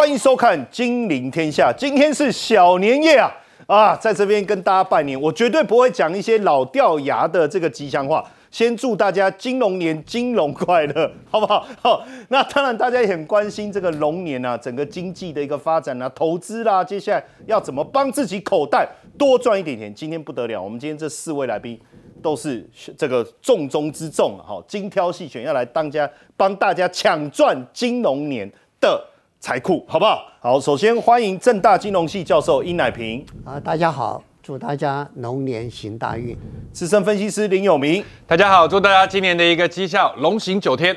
欢迎收看《金陵天下》。今天是小年夜啊啊，在这边跟大家拜年。我绝对不会讲一些老掉牙的这个吉祥话。先祝大家金龙年金龙快乐，好不好？好，那当然大家也很关心这个龙年啊，整个经济的一个发展啊，投资啦，接下来要怎么帮自己口袋多赚一点钱？今天不得了，我们今天这四位来宾都是这个重中之重，好，精挑细选要来当家帮大家抢赚金龙年的财库，好不好？好，首先欢迎正大金融系教授殷乃平，啊，大家好，祝大家龙年行大运。资深分析师林有明，大家好，祝大家今年的一个绩效龙行九天。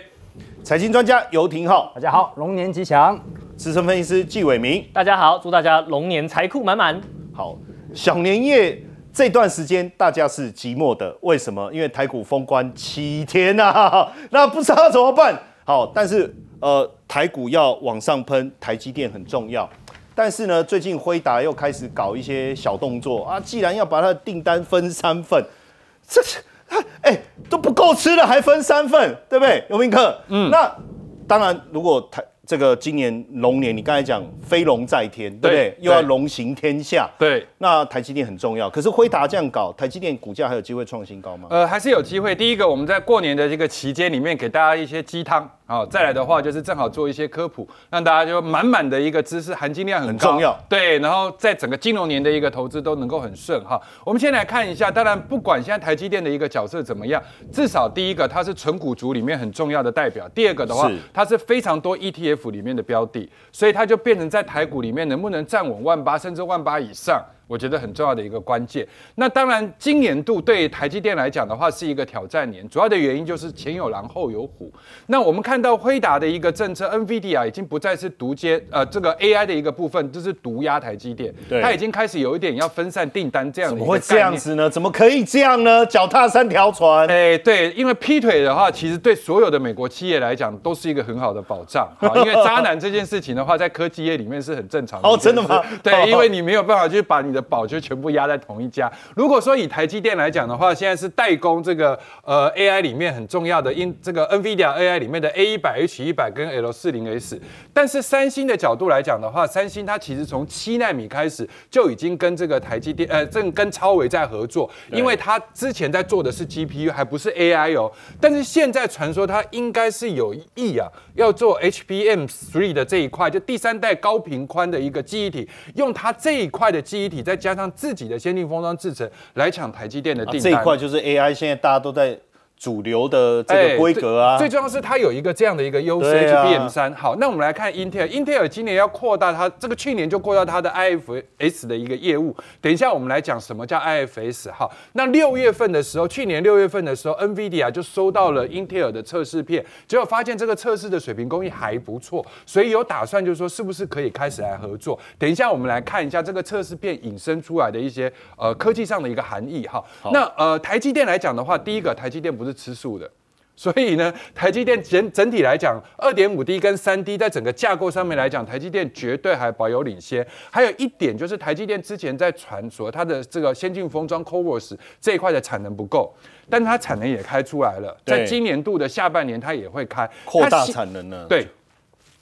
财经专家游廷浩，大家好，龙年吉祥。资深分析师纪伟明，大家好，祝大家龙年财库满满。好，小年夜这段时间大家是寂寞的，为什么？因为台股封关七天呐、那不知道怎么办。好，但是呃，台股要往上喷，台积电很重要。但是呢，最近辉达又开始搞一些小动作啊，既然要把它的订单分三份，这是哎、都不够吃了，还分三份，对不对？尤明克，嗯，那当然，如果台这个今年龙年，你刚才讲飞龙在天，对不对？又要对龙行天下，对，那台积电很重要。可是辉达这样搞，台积电股价还有机会创新高吗？呃，还是有机会。第一个，我们在过年的这个期间里面给大家一些鸡汤，好、再来的话就是正好做一些科普，让大家就满满的一个知识含金量很高很重要对，然后在整个金融年的一个投资都能够很顺哈。我们先来看一下，当然不管现在台积电的一个角色怎么样，至少第一个它是纯股族里面很重要的代表，第二个的话是，它是非常多 ETF 里面的标的，所以它就变成在台股里面能不能站稳万八甚至万八以上。我觉得很重要的一个关键。那当然，今年度对台积电来讲的话是一个挑战年，主要的原因就是前有狼后有虎。那我们看到辉达的一个政策，NVIDIA 已经不再是独接呃这个 AI 的一个部分，就是独压台积电，对它已经开始有一点要分散订单这样的怎么会这样子呢？怎么可以这样呢？脚踏三条船，哎，对，因为劈腿的话，其实对所有的美国企业来讲都是一个很好的保障。好，因为渣男这件事情的话，在科技业里面是很正常的。哦真的吗哦对，因为你没有办法去把你的宝就全部压在同一家。如果说以台积电来讲的话，现在是代工这个呃 AI 里面很重要的，因这个 NVIDIA AI 里面的 A 一百、H 一百跟 L 四零 S。但是三星的角度来讲的话，三星它其实从七纳米开始就已经跟这个台积电呃正跟超维在合作，因为它之前在做的是 GPU，还不是 AI 哦。但是现在传说它应该是有意啊，要做 HBM Three 的这一块，就第三代高频宽的一个记忆体，用它这一块的记忆体，再加上自己的先进封装制成来抢台积电的啊订单。这一块就是 AI，现在大家都在主流的这哎个规格啊。最最重要是它有一个这样的一个优势，HBM 三。好，那我们来看英特尔，英特尔今年要扩大它这个去年就扩大它的 IFS 的一个业务。等一下我们来讲什么叫 IFS。好，那六月份的时候，去年六月份的时候，NVIDIA 就收到了英特尔的测试片，结果发现这个测试的水平工艺还不错，所以有打算就是说是不是可以开始来合作。等一下我们来看一下这个测试片引申出来的一些呃科技上的一个含义哈。那呃台积电来讲的话，第一个台积电不是吃素的。所以呢，台积电整整体来讲，二点五 D 跟三 D 在整个架构上面来讲，台积电绝对还保有领先。还有一点就是，台积电之前在传说它的这个先进封装 CoWoS 这一块的产能不够，但它产能也开出来了，在今年度的下半年它也会开扩大产能呢？对。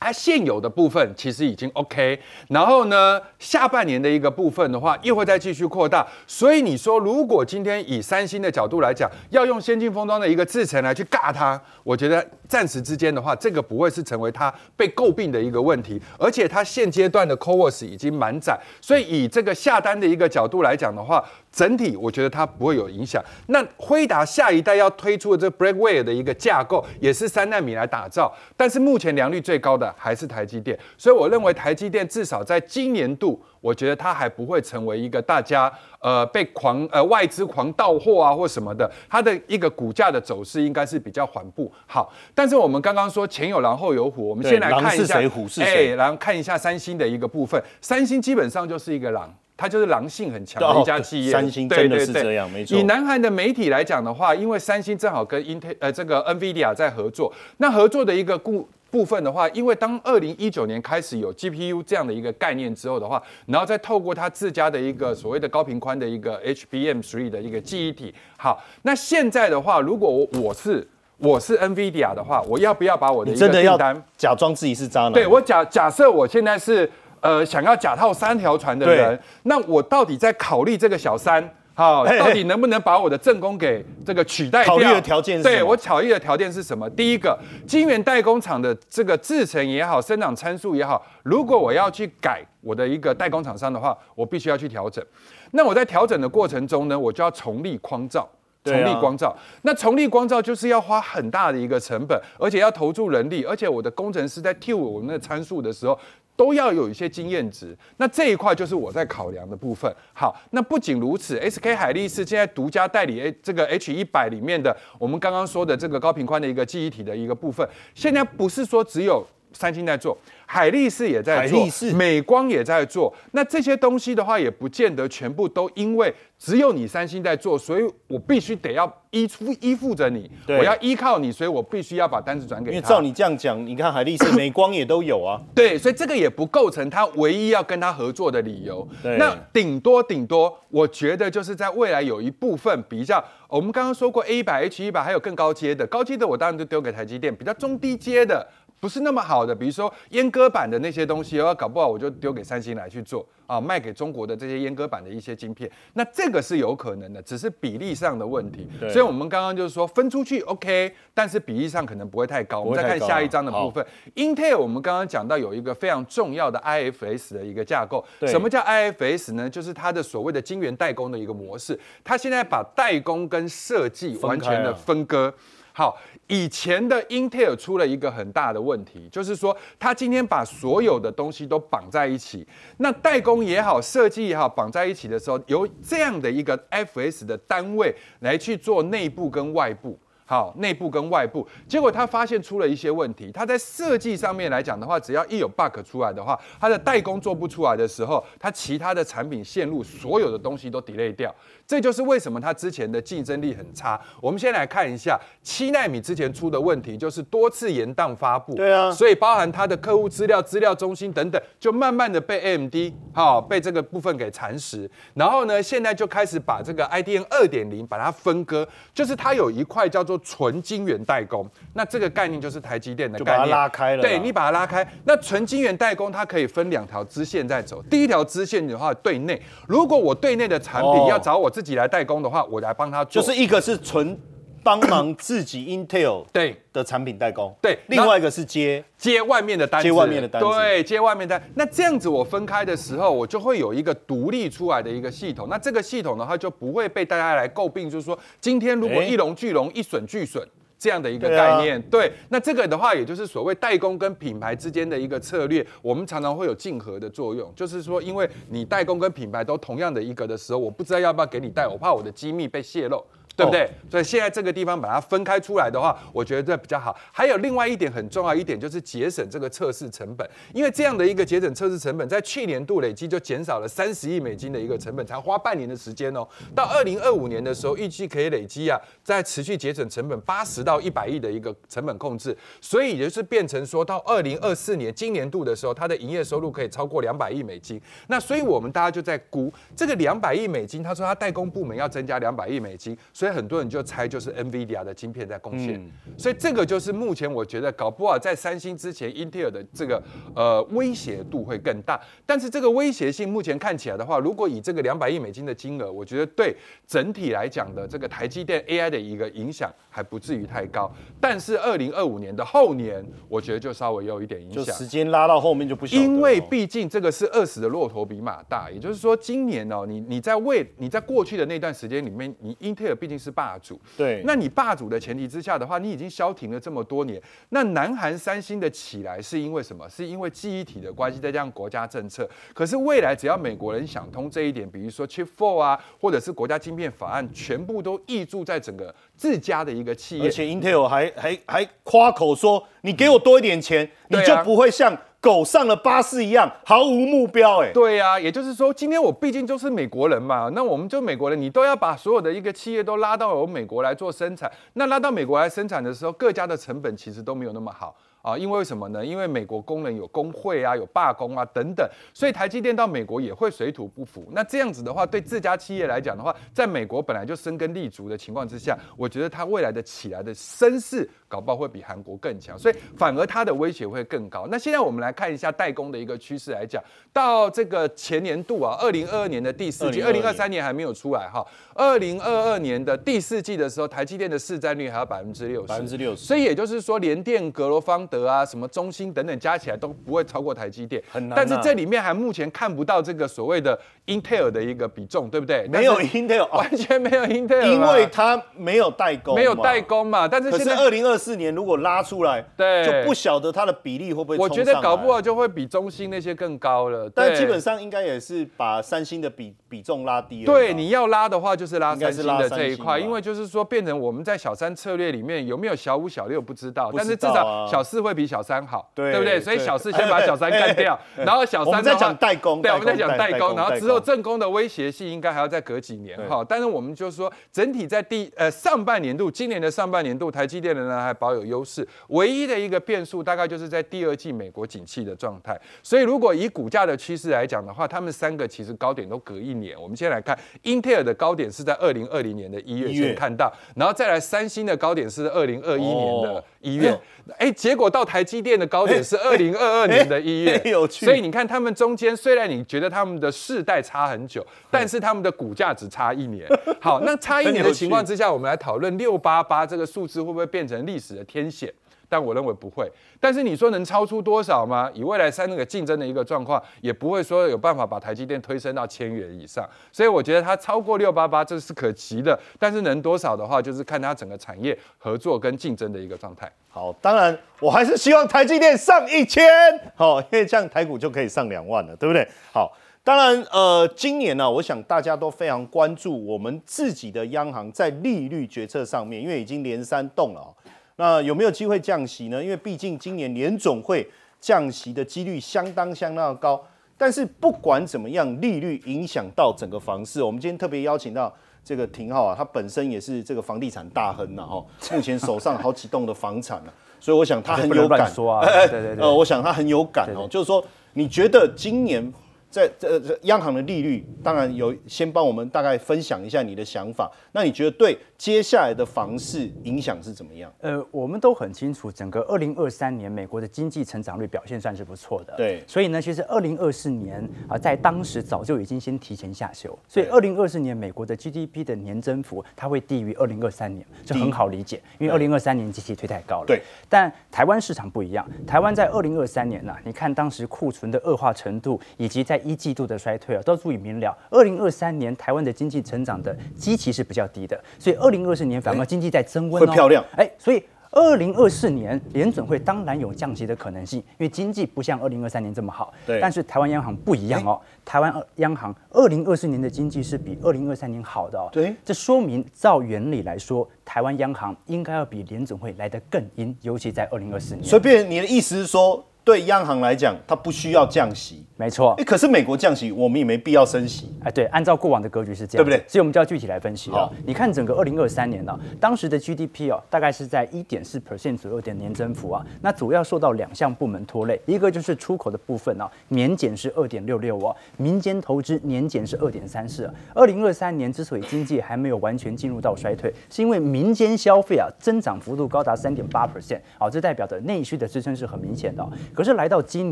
它现有的部分其实已经 OK，然后呢，下半年的一个部分的话，又会再继续扩大。所以你说，如果今天以三星的角度来讲，要用先进封装的一个制程来去尬它，我觉得暂时之间的话，这个不会是成为它被诟病的一个问题。而且它现阶段的 CoWoS 已经满载，所以以这个下单的一个角度来讲的话，整体我觉得它不会有影响。那辉达下一代要推出的这个 Blackwell 的一个架构，也是三纳米来打造，但是目前良率最高的还是台积电，所以我认为台积电至少在今年度，我觉得它还不会成为一个大家呃被狂呃外资狂到货啊或什么的，它的一个股价的走势应该是比较缓步。好，但是我们刚刚说前有狼后有虎，我们先来看一下狼是谁虎是谁哎，然后看一下三星的一个部分，三星基本上就是一个狼。它就是狼性很强的一家企业，哦三星对真的是这样没错以南韩的媒体来讲的话，因为三星正好跟 Intel 呃这个 NVIDIA 在合作，那合作的一个部部分的话，因为当二零一九年开始有 GPU 这样的一个概念之后的话，然后再透过它自家的一个所谓的高频宽的一个 HBM three 的一个记忆体，好，那现在的话，如果我我是我是 NVIDIA 的话，我要不要把我的一个你真的要订单？假装自己是渣男？对我假假设我现在是呃想要假套三条船的人，那我到底在考虑这个小三？好，到底能不能把我的正宫给这个取代掉？考虑的条件是什么对我考虑的条件是什么？第一个，晶圆代工厂的这个制程也好，生长参数也好，如果我要去改我的一个代工厂商的话，我必须要去调整。那我在调整的过程中呢，我就要重立框照。重力光照，那重力光照就是要花很大的一个成本，而且要投注人力，而且我的工程师在替我们的参数的时候，都要有一些经验值。那这一块就是我在考量的部分。好，那不仅如此，SK 海力士现在独家代理 A 这个 H 一百里面的我们刚刚说的这个高频宽的一个记忆体的一个部分，现在不是说只有三星在做，海力士也在做美光也在做。那这些东西的话，也不见得全部都因为只有你三星在做，所以我必须得要依附依附着你，我要依靠你，所以我必须要把单子转给他。因为照你这样讲，你看海力士、美光也都有啊。对，所以这个也不构成他唯一要跟他合作的理由。对那顶多顶多，我觉得就是在未来有一部分比较，我们刚刚说过 A 一百、H 一百，还有更高阶的，高阶的我当然就丢给台积电，比较中低阶的。不是那么好的，比如说阉割版的那些东西，哦，搞不好我就丢给三星来去做啊，卖给中国的这些阉割版的一些晶片，那这个是有可能的，只是比例上的问题。对所以我们刚刚就是说分出去 OK，但是比例上可能不会太高。我们再看下一章的部分。Intel 我们刚刚讲到有一个非常重要的 IFS 的一个架构，什么叫 IFS 呢？就是它的所谓的晶圆代工的一个模式，它现在把代工跟设计完全的分割。好，以前的 Intel 出了一个很大的问题，就是说它今天把所有的东西都绑在一起，那代工也好，设计也好，绑在一起的时候，由这样的一个 FS 的单位来去做内部跟外部。好，内部跟外部，结果他发现出了一些问题。他在设计上面来讲的话，只要一有 bug 出来的话，他的代工做不出来的时候，他其他的产品线路所有的东西都 delay 掉。这就是为什么它之前的竞争力很差。我们先来看一下七纳米之前出的问题，就是多次延宕发布。对啊所以包含它的客户资料、资料中心等等，就慢慢的被 AMD 好、被这个部分给蚕食。然后呢，现在就开始把这个 IDM 二点零把它分割，就是它有一块叫做纯晶圆代工。那这个概念就是台积电的就把它概念，拉开了对你把它拉开，那纯晶圆代工它可以分两条支线在走。第一条支线的话，对内，如果我对内的产品哦要找我自己来代工的话，我来帮他做。就是一个是纯帮忙自己 Intel 对的产品代工，对另外一个是接接外面的单子，接外面的单子对，接外面单。那这样子我分开的时候，我就会有一个独立出来的一个系统。那这个系统的话，就不会被大家来诟病，就是说今天如果哎一荣俱荣，一损俱损。这样的一个概念，对，那这个的话，也就是所谓代工跟品牌之间的一个策略，我们常常会有竞合的作用，就是说，因为你代工跟品牌都同样的一个的时候，我不知道要不要给你带，我怕我的机密被泄露。对不对？所以现在这个地方把它分开出来的话，我觉得这比较好。还有另外一点很重要一点，就是节省这个测试成本，因为这样的一个节省测试成本，在去年度累计就减少了三十亿美金的一个成本，才花半年的时间哦。到二零二五年的时候，预计可以累积啊，在持续节省成本八十到一百亿的一个成本控制，所以也就是变成说到二零二四年今年度的时候，它的营业收入可以超过两百亿美金。那所以我们大家就在估这个两百亿美金，他说他代工部门要增加两百亿美金，所以很多人就猜就是 NVIDIA 的晶片在贡献。所以这个就是目前我觉得搞不好在三星之前，Intel 的这个呃威胁度会更大。但是这个威胁性目前看起来的话，如果以这个两百亿美金的金额，我觉得对整体来讲的这个台积电 AI 的一个影响还不至于太高。但是二零二五年的后年，我觉得就稍微有一点影响。就时间拉到后面就不晓得了因为毕竟这个是饿死的骆驼比马大，也就是说，今年哦，你你在未你在过去的那段时间里面，你英特尔毕竟是霸主，对那你霸主的前提之下的话，你已经消停了这么多年，那南韩三星的起来是因为什么？是因为记忆体的关系，再加上国家政策。可是未来只要美国人想通这一点，比如说 Chip Four 啊，或者是国家晶片法案，全部都挹注在整个自家的一个企业，而且 Intel 还还还夸口说，你给我多一点钱，你就不会像狗上了巴士一样毫无目标。哎，对呀、也就是说，今天我毕竟就是美国人嘛，那我们就美国人，你都要把所有的一个企业都拉到我美国来做生产。那拉到美国来生产的时候，各家的成本其实都没有那么好。啊，因为什么呢？因为美国工人有工会啊，有罢工啊等等，所以台积电到美国也会水土不服。那这样子的话，对自家企业来讲的话，在美国本来就生根立足的情况之下，我觉得它未来的起来的声势，搞不好会比韩国更强，所以反而它的威胁会更高。那现在我们来看一下代工的一个趋势来讲，到这个前年度啊，二零二二年的第四季，二零二三年还没有出来哈，二零二二年的第四季的时候，台积电的市占率还有百分之六十，百分之六十，所以也就是说，联电、格罗方。德啊，什么中兴等等加起来都不会超过台积电，很难。但是这里面还目前看不到这个所谓的 Intel 的一个比重，对不对？没有 Intel，完全没有 Intel，因为它没有代工，没有代工嘛。但是现在二零二四年如果拉出来，对，就不晓得它的比例会不会。我觉得搞不好就会比中兴那些更高了。但基本上应该也是把三星的比比重拉低了。对，你要拉的话就是拉三星的这一块，因为就是说变成我们在小三策略里面有没有小五小六不知道，但是至少小四会比小三好。对不对？所以小四先把小三干掉，然后小三在讲代工，对，我们在讲代工，然后之后正工的威胁性应该还要再隔几年哈。但是我们就说，整体在第呃上半年度，今年的上半年度，台积电的呢还保有优势，唯一的一个变数大概就是在第二季美国景气的状态。所以如果以股价的趋势来讲的话，他们三个其实高点都隔一年。我们先来看英特尔的高点是在二零二零年的一月先看到，然后再来三星的高点是二零二一年的一月，哎，结果到台积电的高点是二零二二年的一月，所以你看他们中间虽然你觉得他们的世代差很久，但是他们的股价只差一年。好，那差一年的情况之下，我们来讨论六八八这个数字会不会变成历史的天险？但我认为不会。但是你说能超出多少吗？以未来三那个竞争的一个状况，也不会说有办法把台积电推升到千元以上。所以我觉得它超过六八八这是可期的。但是能多少的话，就是看它整个产业合作跟竞争的一个状态。好，当然我还是希望台积电上一千，好，因为这样台股就可以上两万了，对不对？好，当然呃，今年呢，我想大家都非常关注我们自己的央行在利率决策上面，因为已经连三动了。那有没有机会降息呢？因为毕竟今年联总会降息的几率相当相当的高。但是不管怎么样，利率影响到整个房市。我们今天特别邀请到这个廷浩啊，他本身也是这个房地产大亨呐，哈，目前手上好几栋的房产啊，所以我想他很有感。说啊，对对对，呃，我想他很有感哦，就是说，你觉得今年？在这这央行的利率，当然有先帮我们大概分享一下你的想法。那你觉得对接下来的房市影响是怎么样？呃，我们都很清楚，整个二零二三年美国的经济成长率表现算是不错的。对，所以呢，其实二零二四年啊，在当时早就已经先提前下修，所以二零二四年美国的 GDP 的年增幅它会低于二零二三年，这很好理解，因为二零二三年机器推太高了。对，但台湾市场不一样，台湾在二零二三年呢，你看当时库存的恶化程度，以及在一季度的衰退啊，都足以明了。二零二三年台湾的经济成长的基期是比较低的，所以二零二四年反而经济在增温，会漂亮。哎，所以二零二四年联准会当然有降息的可能性，因为经济不像二零二三年这么好。对，但是台湾央行不一样哦，台湾央行二零二四年的经济是比二零二三年好的哦。对，这说明照原理来说，台湾央行应该要比联准会来得更阴，尤其在二零二四年。随便你的意思是说？对央行来讲，它不需要降息，没错。哎，可是美国降息，我们也没必要升息。哎，对，按照过往的格局是这样，对不对？所以我们就要具体来分析了。你看整个二零二三年呢，当时的 GDP 哦，大概是在一点四 percent 左右的年增幅啊。那主要受到两项部门拖累，一个就是出口的部分啊，年减是二点六六哦，民间投资年减是二点三四。二零二三年之所以经济还没有完全进入到衰退，是因为民间消费啊增长幅度高达三点八 percent，好，这代表的内需的支撑是很明显的。可是来到今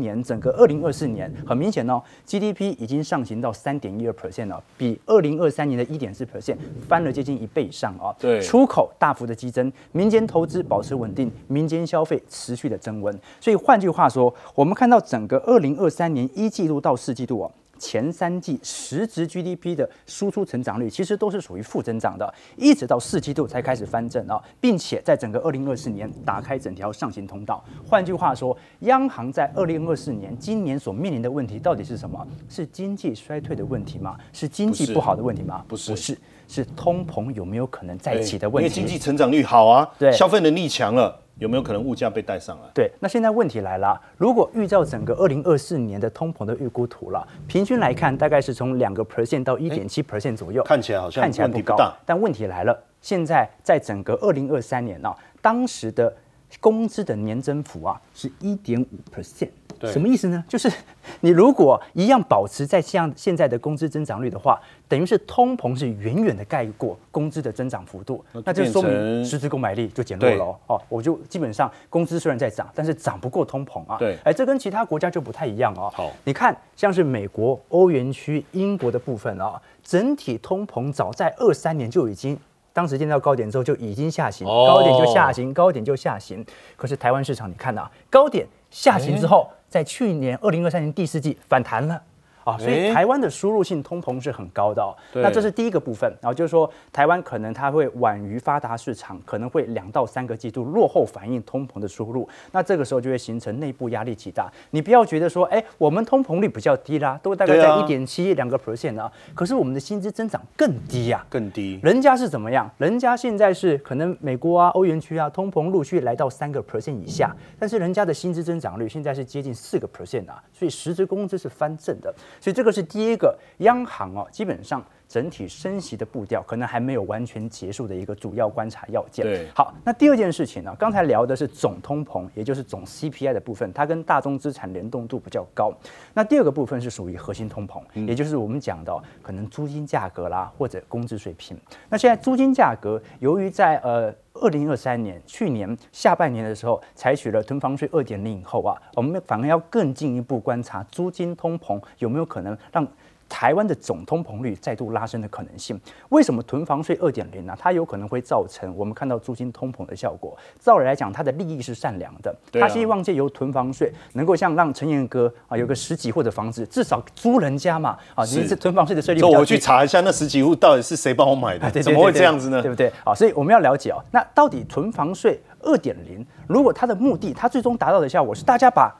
年整个二零二四年，很明显哦，GDP 已经上行到三点一二 percent 了，比二零二三年的一点四 percent 翻了接近一倍以上哦。对，出口大幅的激增，民间投资保持稳定，民间消费持续的增温。所以换句话说，我们看到整个二零二三年一季度到四季度哦。前三季实质 GDP 的输出成长率其实都是属于负增长的，一直到四季度才开始翻正啊，并且在整个二零二四年打开整条上行通道。换句话说，央行在二零二四年今年所面临的问题到底是什么？是经济衰退的问题吗？是经济不好的问题吗？不是，不是，是通膨有没有可能再起的问题？因为经济成长率好啊，对，消费能力强了。有没有可能物价被带上来？对，那现在问题来了，如果预照整个二零二四年的通膨的预估图了，平均来看大概是从两个 percent 到一点七 percent 左右，看起来好像看起来不高。但问题来了，现在在整个二零二三年呢，当时的工资的年增幅啊是一点五 percent。对什么意思呢？就是 你如果一样保持在像现在的工资增长率的话，等于是通膨是远远的盖过工资的增长幅度，那就说明实质购买力就减弱了哦。哦，我就基本上工资虽然在涨，但是涨不过通膨啊。对哎，这跟其他国家就不太一样哦。好你看像是美国、欧元区、英国的部分啊，整体通膨早在二三年就已经。当时见到高点之后就已经下行，哦高点就下行，高点就下行。可是台湾市场你看啊，高点下行之后，在去年二零二三年第四季反弹了。啊，所以哎台湾的输入性通膨是很高的哦。那这是第一个部分，然后就是说台湾可能它会晚于发达市场，可能会两到三个季度落后反映通膨的输入，那这个时候就会形成内部压力极大。你不要觉得说，哎，我们通膨率比较低啦，都大概在一点七两个 percent 啊，可是我们的薪资增长更低呀、更低。人家是怎么样？人家现在是可能美国啊、欧元区啊，通膨陆续来到三个 percent 以下，但是人家的薪资增长率现在是接近四个 percent 啊，所以实质工资是翻正的。所以这个是第一个，央行啊，基本上整体升息的步调可能还没有完全结束的一个主要观察要件。对好，那第二件事情呢，刚才聊的是总通膨，也就是总 CPI 的部分，它跟大宗资产联动度比较高。那第二个部分是属于核心通膨，也就是我们讲的哦可能租金价格啦，或者工资水平。那现在租金价格，由于在呃。二零二三年去年下半年的时候，采取了囤房税二点零以后啊，我们反而要更进一步观察租金通膨有没有可能让台湾的总通膨率再度拉升的可能性。为什么囤房税二点零呢？它有可能会造成我们看到租金通膨的效果。照理来讲，它的利益是善良的，对啊他希望借由囤房税能够像让陈彦哥啊有个十几户的房子，至少租人家嘛啊，是你是囤房税的税率我。去查一下那十几户到底是谁帮我买的，怎么会这样子呢对？不对？啊，所以我们要了解哦，那到底囤房税二点零，如果它的目的，它最终达到的效果是大家把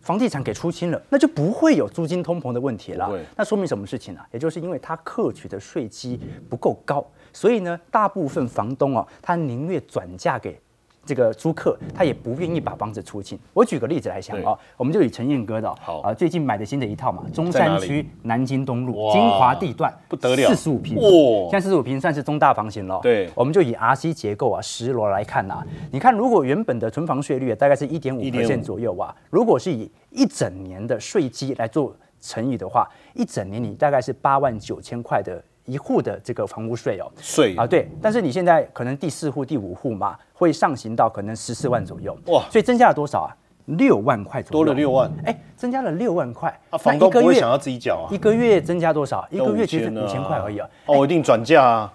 房地产给出清了，那就不会有租金通膨的问题了。那说明什么事情呢、也就是因为它克取的税基不够高，所以呢，大部分房东哦，他宁愿转嫁给。这个租客他也不愿意把房子出清。我举个例子来讲哦，我们就以陈燕哥的啊最近买的新的一套嘛，中山区南京东路哇金华地段不得了。四十五平。哇。现在四十五平算是中大房型了。对。我们就以 RC 结构啊十楼来看啊，你看如果原本的存房税率大概是一点五1.5左右啊，如果是以一整年的税基来做乘以的话，一整年你大概是八万九千块的。一户的这个房屋税哦，税。啊，对，但是你现在可能第四户、第五户嘛，会上行到可能十四万左右，哇所以增加了多少啊？六万块左右，多了六万，哎，增加了六万块，啊，房东不会想要自己缴啊一，个月增加多少？一要个月其实五千块而已啊。哦，我一定转嫁啊，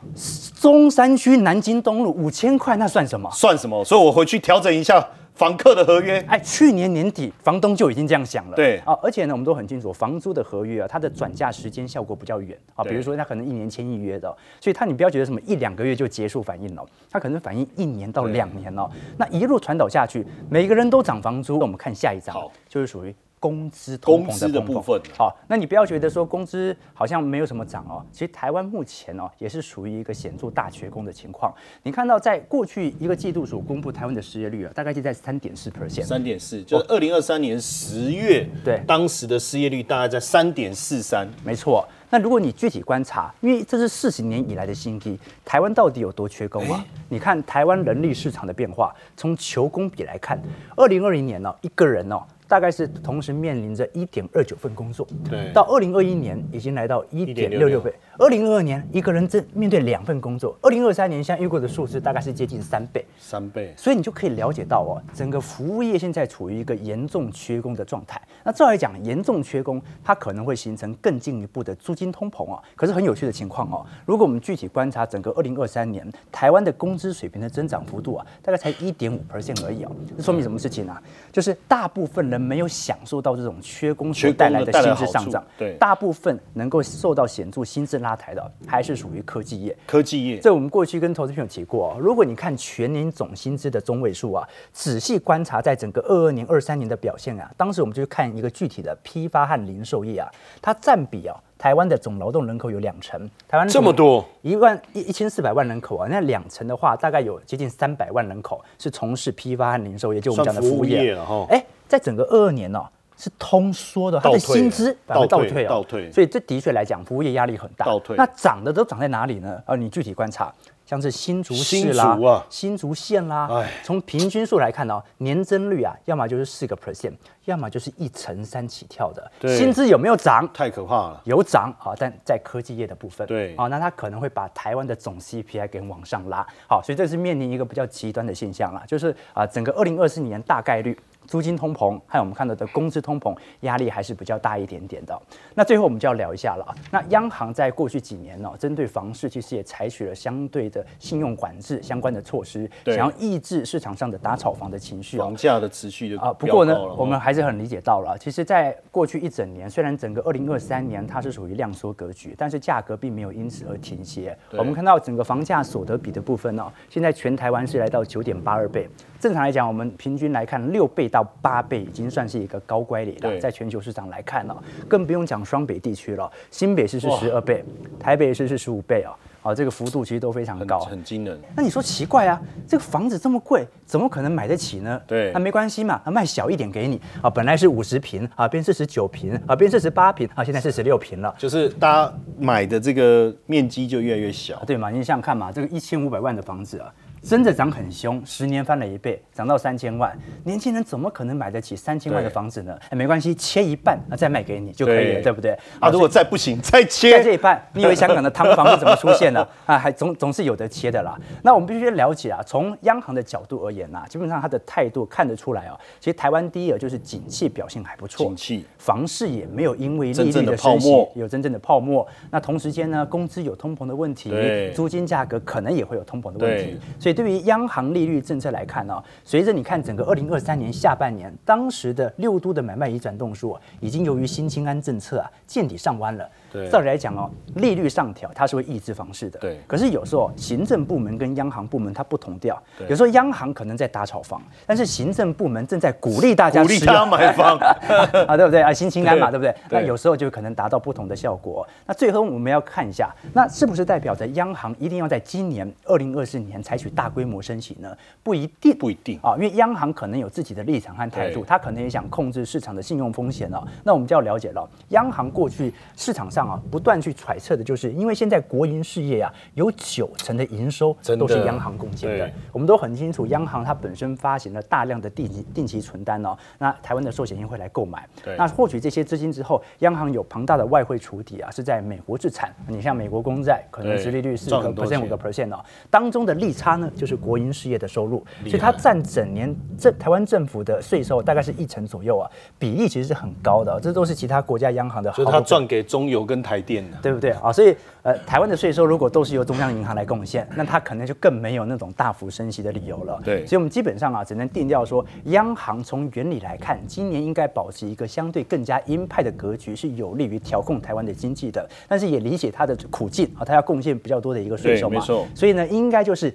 中山区南京东路五千块，那算什么？算什么？所以我回去调整一下房客的合约。哎，去年年底房东就已经这样想了。对啊，而且呢，我们都很清楚，房租的合约啊，它的转嫁时间效果比较远啊，对比如说它可能一年签一约的，所以它你不要觉得什么一两个月就结束反应了，它可能反应一年到两年哦。那一路传导下去，每个人都涨房租，我们看下一张好，就是属于。工资通膨工资的部分好，那你不要觉得说工资好像没有什么涨哦，其实台湾目前哦也是属于一个显著大缺工的情况。你看到在过去一个季度所公布台湾的失业率啊，大概就在三点四 percent。三点四，就是二零二三年十月，对当时的失业率大概在三点四三，没错。那如果你具体观察，因为这是四十年以来的新低，台湾到底有多缺工啊？你看台湾人力市场的变化，从求工比来看，二零二零年呢、一个人哦。大概是同时面临着一点二九份工作，对到二零二一年已经来到一点六六倍，二零二二年一个人正面对两份工作，二零二三年现在预估的数字大概是接近三倍，三倍。所以你就可以了解到哦，整个服务业现在处于一个严重缺工的状态。那照来讲，严重缺工，它可能会形成更进一步的租金通膨啊。可是很有趣的情况哦，如果我们具体观察整个二零二三年台湾的工资水平的增长幅度啊，大概才一点五 percent 而已哦。这说明什么事情啊？就是大部分人没有享受到这种缺工所带来的薪资上涨，对。大部分能够受到显著薪资拉抬的，还是属于科技业。科技业。这我们过去跟投资朋友提过、哦，如果你看全年总薪资的中位数啊，仔细观察在整个二二年、二三年的表现啊，当时我们就看一个具体的批发和零售业啊，它占比啊，台湾的总劳动人口有两成，台湾这么多，一万一一千四百万人口啊，那两成的话，大概有接近三百万人口是从事批发和零售业，就我们讲的服务业。了哈。哎，在整个二二年呢、是通缩的，它的薪资反而倒退倒退哦，倒退所以这的确来讲，服务业压力很大。倒退那涨的都涨在哪里呢？呃，你具体观察，像是新竹新市啦、竹啊新竹县啦哎，从平均数来看哦、年增率啊，要么就是四个 percent，要么就是一成三起跳的。薪资有没有涨？太可怕了。有涨啊，但在科技业的部分，对啊，那它可能会把台湾的总 CPI 给往上拉，好，所以这是面临一个比较极端的现象啦，就是啊，整个二零二四年大概率租金通膨，还有我们看到的工资通膨压力还是比较大一点点的。那最后我们就要聊一下了啊，那央行在过去几年呢、针对房市其实也采取了相对的信用管制相关的措施，想要抑制市场上的打炒房的情绪啊。房价的持续的啊，不过呢我们还是很理解到了，其实，在过去一整年，虽然整个二零二三年它是属于量缩格局，但是价格并没有因此而停歇。我们看到整个房价所得比的部分呢、现在全台湾是来到九点八二倍。正常来讲，我们平均来看，六倍到八倍已经算是一个高乖离了。在全球市场来看呢、更不用讲双北地区了，新北市是十二倍，台北市是十五倍啊、啊，这个幅度其实都非常很高。很惊人。那你说奇怪啊，这个房子这么贵，怎么可能买得起呢？对那没关系嘛，那卖小一点给你啊，本来是五十平啊，变四十九平啊，变四十八平啊，现在四十六平了。就是大家买的这个面积就越来越小，对嘛？你想想看嘛，这个一千五百万的房子啊，真的涨很凶，十年翻了一倍，涨到三千万。年轻人怎么可能买得起三千万的房子呢？哎，没关系，切一半啊，再卖给你就可以了，对对不对？啊，如果再不行 再在切，这一半，你以为香港的 汤房是怎么出现的啊？还总总是有得切的啦。那我们必须了解啊，从央行的角度而言呐、基本上他的态度看得出来啊。其实台湾第一个就是景气表现还不错，景气房市也没有因为利率的的升息泡沫有真正的泡沫。那同时间呢，工资有通膨的问题，租金价格可能也会有通膨的问题。所以对于央行利率政策来看呢、随着你看整个二零二三年下半年，当时的六都的买卖移转动数、已经由于新清安政策啊见底上弯了。对照理来讲哦，利率上调它是会抑制房市的。对可是有时候行政部门跟央行部门它不同调，有时候央行可能在打炒房，但是行政部门正在鼓励大家鼓励他买房，啊，对不对啊？新青安嘛，对不对？那有时候就可能达到不同的效果。那最后我们要看一下，那是不是代表着央行一定要在今年二零二四年采取大规模升息呢？不一定，不一定啊，因为央行可能有自己的立场和态度，对他可能也想控制市场的信用风险哦。那我们就要了解了，央行过去市场上啊不断去揣测的就是，因为现在国营事业啊有九成的营收都是央行贡献的。对。我们都很清楚，央行它本身发行了大量的定期定期存单哦，那台湾的寿险业会来购买。对。那获取这些资金之后，央行有庞大的外汇储底啊，是在美国资产。你像美国公债，可能对殖利率四个 percent 五个 percent 哦，当中的利差呢，就是国营事业的收入，所以它占整年这台湾政府的税收大概是一成左右啊，比例其实是很高的哦、这都是其他国家央行的好就是部分他赚给中油跟台电的。对不对啊？所以呃，台湾的税收如果都是由中央银行来贡献，那它可能就更没有那种大幅升息的理由了。对所以我们基本上啊，只能定调说，央行从原理来看，今年应该保持一个相对更加鹰派的格局，是有利于调控台湾的经济的。但是也理解它的苦境啊，它要贡献比较多的一个税收嘛。对没错所以呢，应该就是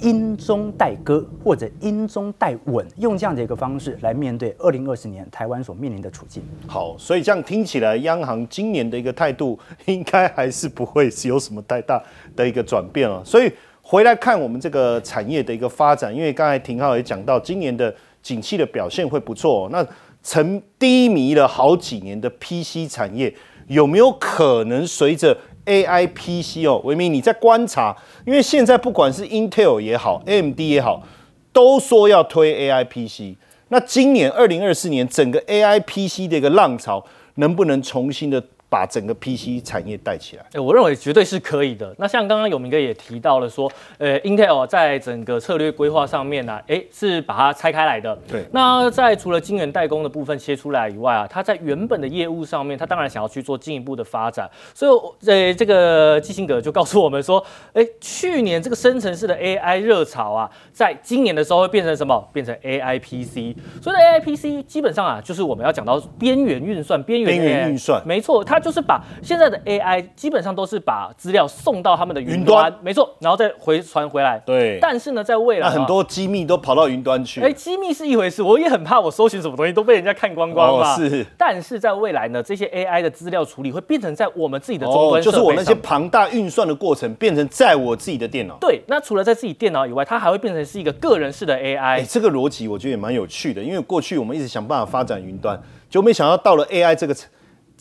阴中带歌或者阴中带稳，用这样的一个方式来面对二零二四年台湾所面临的处境。好，所以这样听起来，央行今年的一个态度应该还是不会是有什么太大的一个转变了。所以回来看我们这个产业的一个发展，因为刚才廷浩也讲到，今年的景气的表现会不错、那曾低迷了好几年的 PC 产业，有没有可能随着 AI PC 哦，维明你在观察，因为现在不管是 Intel 也好，AMD 也好，都说要推 AI PC。那今年二零二四年整个 AI PC 的一个浪潮，能不能重新的把整个 PC 产业带起来？哎，我认为绝对是可以的。那像刚刚有明哥也提到了说，呃，Intel 在整个策略规划上面呢、哎，是把它拆开来的。对那在除了晶圆代工的部分切出来以外啊，它在原本的业务上面，它当然想要去做进一步的发展。所以，呃，这个基辛格就告诉我们说，哎，去年这个生成式的 AI 热潮啊，在今年的时候会变成什么？变成 AI PC。所以 AI PC 基本上啊，就是我们要讲到边缘运算、边缘边缘运算没错，它就是把现在的 AI 基本上都是把资料送到他们的云云端，没错，然后再回传回来。对但是呢，在未来很多机密都跑到云端去。哎，机密是一回事，我也很怕我搜寻什么东西都被人家看光光嘛。哦是但是在未来呢，这些 AI 的资料处理会变成在我们自己的终端哦就是我那些庞大运算的过程变成在我自己的电脑。对，那除了在自己电脑以外，它还会变成是一个个人式的 AI。哎，这个逻辑我觉得也蛮有趣的，因为过去我们一直想办法发展云端，就没想到到了 AI 这个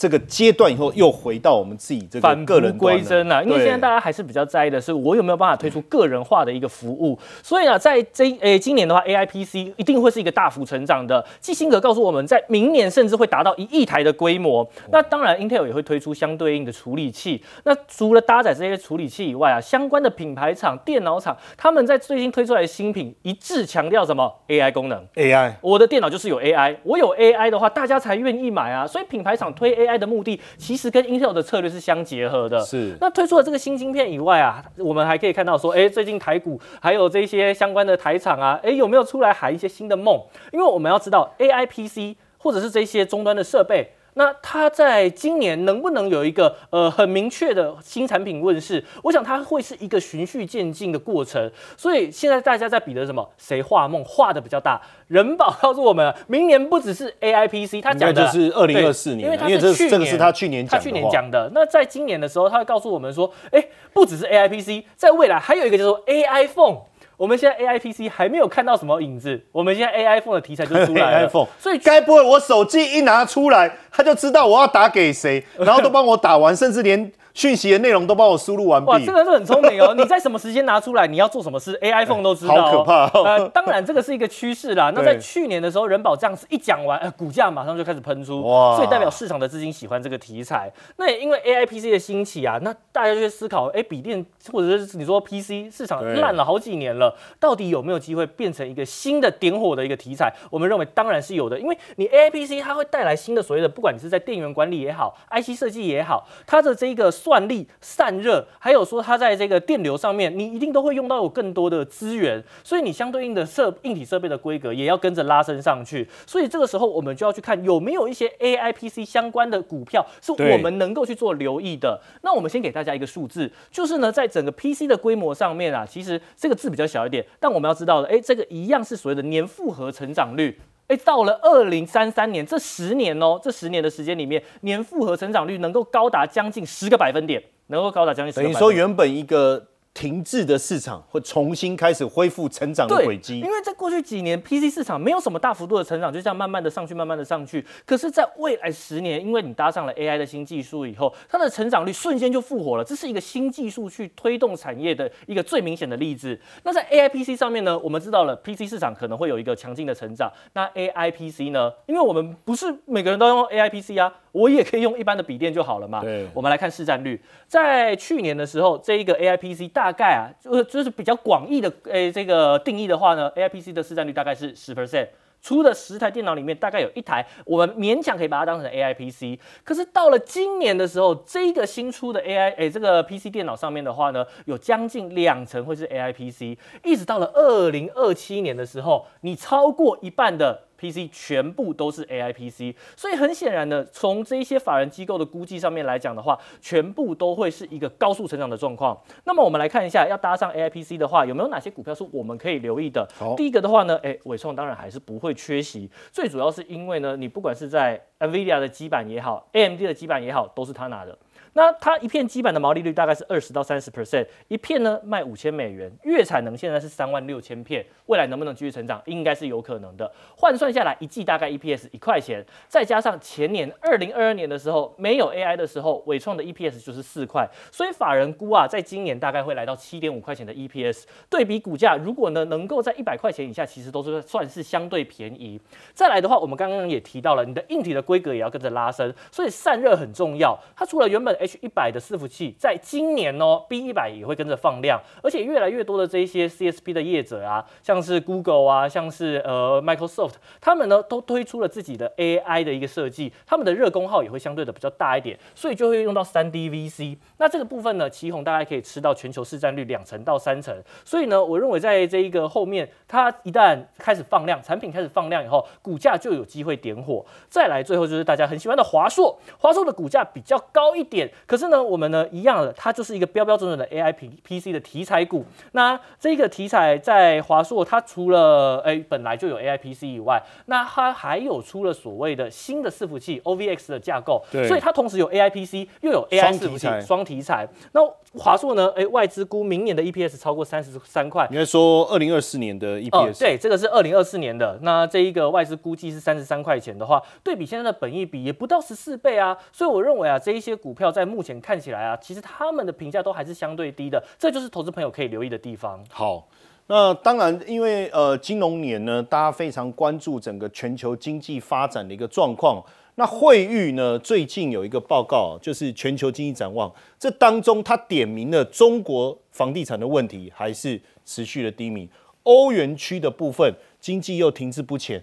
这个阶段以后，又回到我们自己这个返个人璞归真啊，因为对现在大家还是比较在意的是我有没有办法推出个人化的一个服务，所以啊，在这诶、今年的话，AIPC 一定会是一个大幅成长的。基辛格告诉我们在明年甚至会达到一亿台的规模。那当然，Intel 也会推出相对应的处理器。那除了搭载这些处理器以外啊，相关的品牌厂、电脑厂，他们在最近推出来的新品一致强调什么 AI 功能。AI 我的电脑就是有 AI，我有 AI 的话，大家才愿意买啊。所以品牌厂推 AI 的目的，其实跟 Intel 的策略是相结合的。是那推出了这个新晶片以外啊，我们还可以看到说，哎，最近台股还有这些相关的台厂啊，哎，有没有出来喊一些新的梦？因为我们要知道 AI PC 或者是这些终端的设备。那它在今年能不能有一个呃很明确的新产品问世？我想它会是一个循序渐进的过程。所以现在大家在比的什么？谁画梦画的比较大？人保告诉我们，明年不只是 AI PC，它应该讲的就是二零二四年因为这是去这个是他去年他去年讲的。那在今年的时候，他会告诉我们说，哎，不只是 AI PC，在未来还有一个叫做 AI Phone。我们现在 AI PC 还没有看到什么影子，我们现在 AI Phone 的题材就出来了。iPhone，所以该不会我手机一拿出来，他就知道我要打给谁，然后都帮我打完，甚至连讯息的内容都帮我输入完毕哇，毕这。个是很聪明哦！你在什么时间拿出来，你要做什么事，AI Phone 都知道、哦。好可怕哦呃，当然这个是一个趋势啦。那在去年的时候，人保这样子一讲完，呃，股价马上就开始喷出，哇所以代表市场的资金喜欢这个题材。那也因为 AI PC 的兴起啊，那大家就会思考，哎，笔电或者是你说 PC 市场对烂了好几年了，到底有没有机会变成一个新的点火的一个题材？我们认为当然是有的，因为你 AI PC 它会带来新的所谓的，不管你是在电源管理也好，IC 设计也好，它的这个算力、散热，还有说它在这个电流上面，你一定都会用到有更多的资源，所以你相对应的设硬体设备的规格也要跟着拉升上去。所以这个时候我们就要去看有没有一些 AI PC 相关的股票是我们能够去做留意的。那我们先给大家一个数字，就是呢，在整个 PC 的规模上面啊，其实这个字比较小一点，但我们要知道的，哎，这个一样是所谓的年复合成长率。哎，到了二零三三年这十年哦，这十年的时间里面，年复合成长率能够高达将近十个百分点，能够高达将近十等于个百分点。说原本一个停滞的市场会重新开始恢复成长的对，轨迹因。为在过去几年，PC 市场没有什么大幅度的成长，就这样慢慢的上去，慢慢的上去。可是，在未来十年，因为你搭上了 AI 的新技术以后，它的成长率瞬间就复活了。这是一个新技术去推动产业的一个最明显的例子。那在 AI PC 上面呢，我们知道了 PC 市场可能会有一个强劲的成长。那 AI PC 呢，因为我们不是每个人都用 AI PC 啊，我也可以用一般的笔电就好了嘛。对我们来看市占率，在去年的时候，这一个 AI PC 大概啊，就是就是比较广义的诶、这个定义的话呢，AI PC 的市占率大概是十 percent。出的十台电脑里面，大概有一台，我们勉强可以把它当成 AI PC。可是到了今年的时候，这个新出的 AI 诶、这个 PC 电脑上面的话呢，有将近两成会是 AI PC。一直到了二零二七年的时候，你超过一半的 PC 全部都是 AI PC，所以很显然的，从这一些法人机构的估计上面来讲的话，全部都会是一个高速成长的状况。那么我们来看一下，要搭上 AI PC 的话，有没有哪些股票是我们可以留意的？好第一个的话呢，哎，伟创当然还是不会缺席，最主要是因为呢，你不管是在 NVIDIA 的基板也好，AMD 的基板也好，都是他拿的。那它一片基板的毛利率大概是二十到三十 percent，一片呢卖五千美元，月产能现在是三万六千片，未来能不能继续成长，应该是有可能的。换算下来，一季大概 EPS 一块钱，再加上前年二零二二年的时候没有 AI 的时候，伟创的 EPS 就是四块，所以法人估啊，在今年大概会来到七点五块钱的 EPS，对比股价，如果呢能够在一百块钱以下，其实都是算是相对便宜。再来的话，我们刚刚也提到了，你的硬体的规格也要跟着拉升，所以散热很重要。它除了原本 H 一百的伺服器，在今年哦，B 一百也会跟着放量，而且越来越多的这一些 CSP 的业者啊，像是 Google 啊，像是呃 Microsoft，他们呢都推出了自己的 AI 的一个设计，他们的热功耗也会相对的比较大一点，所以就会用到三 D VC。那这个部分呢，旗宏大概可以吃到全球市占率两成到三成，所以呢，我认为在这一个后面，它一旦开始放量，产品开始放量以后，股价就有机会点火。再来，最后就是大家很喜欢的华硕，华硕的股价比较高一点，可是呢，我们呢一样的，它就是一个标标准准的 AI P P C 的题材股。那这个题材在华硕，它除了哎本来就有 AI P C 以外，那它还有出了所谓的新的伺服器 O V X 的架构，对所以它同时有 AI P C 又有 AI 双伺服器题材双题材。那华硕呢，哎外资估明年的 E P S 超过三十三块，应该说二零二四年的 E 哦，EPS，、对，这个是二零二四年的。那这一个外资估计是三十三块钱的话，对比现在的本益比也不到十四倍啊。所以我认为啊，这一些股票在在目前看起来啊，其实他们的评价都还是相对低的，这就是投资朋友可以留意的地方。好，那当然，因为呃金融年呢，大家非常关注整个全球经济发展的一个状况。那惠誉呢，最近有一个报告，就是全球经济展望，这当中它点名了中国房地产的问题还是持续的低迷，欧元区的部分经济又停滞不前，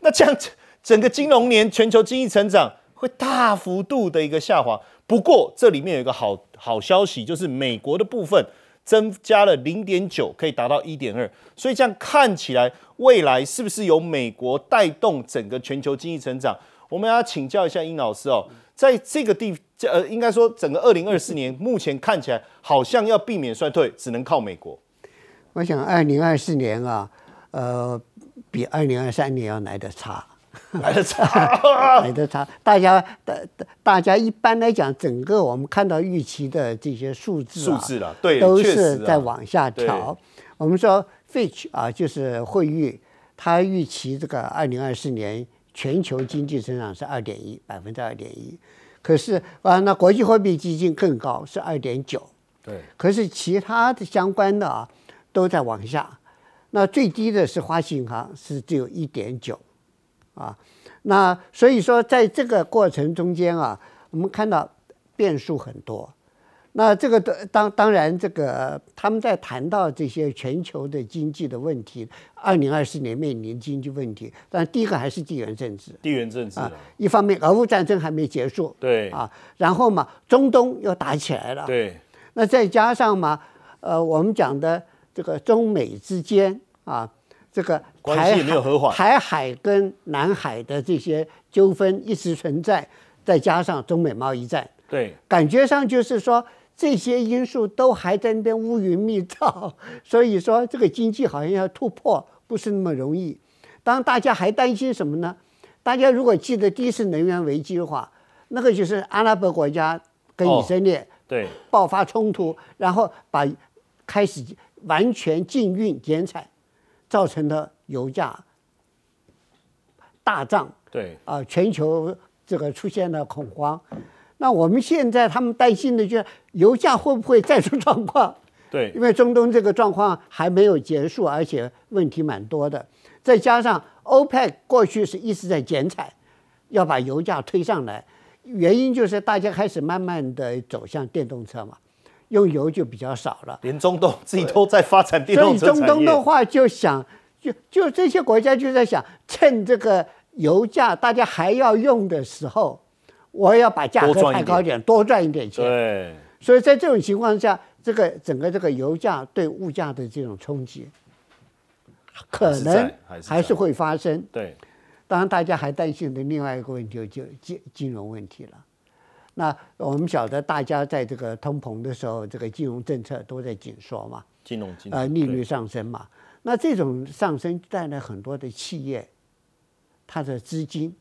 那这样子整个金融年全球经济成长会大幅度的一个下滑。不过这里面有一个好好消息，就是美国的部分增加了零点九，可以达到一点二，所以这样看起来，未来是不是由美国带动整个全球经济成长？我们要请教一下殷老师哦，在这个地，呃，应该说整个二零二四年，目前看起来好像要避免衰退，只能靠美国。我想二零二四年啊，呃，比二零二三年要来得差。来的差，来的差，大家大大家一般来讲，整个我们看到预期的这些数字啊，数字了，对，都是啊在往下调。我们说 Fitch 啊，就是惠誉，它预期这个二零二四年全球经济增长是二点一，百分之二点一。可是啊，那国际货币基金更高，是二点九。对，可是其他的相关的啊，都在往下。那最低的是花旗银行，是只有一点九，啊，那所以说在这个过程中间啊，我们看到变数很多。那这个的当当然，这个他们在谈到这些全球的经济的问题，二零二四年面临经济问题，但第一个还是地缘政治地缘政治啊啊，，一方面俄乌战争还没结束，对啊，然后嘛，中东又打起来了，对，那再加上嘛，呃，我们讲的这个中美之间啊，这个关系也没有和缓台海跟南海的这些纠纷一直存在，再加上中美贸易战，对，感觉上就是说这些因素都还在那边乌云密罩，所以说这个经济好像要突破不是那么容易。当，大家还担心什么呢？大家如果记得第一次能源危机的话，那个就是阿拉伯国家跟以色列。对，爆发冲突，然后把开始完全禁运减产，造成的油价大涨对，啊、全球这个出现了恐慌。那我们现在他们担心的就是油价会不会再出状况？对因，为中东这个状况还没有结束，而且问题蛮多的。再加上 OPEC 过去是一直在减产，要把油价推上来，原因就是大家开始慢慢的走向电动车嘛，用油就比较少了。连中东自己都在发展电所以动车产中东的，话就想，就就这些国家就在想，趁这个油价大家还要用的时候，我要把价格抬高一点，多赚一点钱。对，所以在这种情况下，这个整个这个油价对物价的这种冲击，可能还是会发生。对，当然，大家还担心的另外一个问题就就金金融问题了。那我们晓得，大家在这个通膨的时候，这个金融政策都在紧缩嘛，金融金呃，融利率上升嘛。那这种上升带来很多的企业，它的资金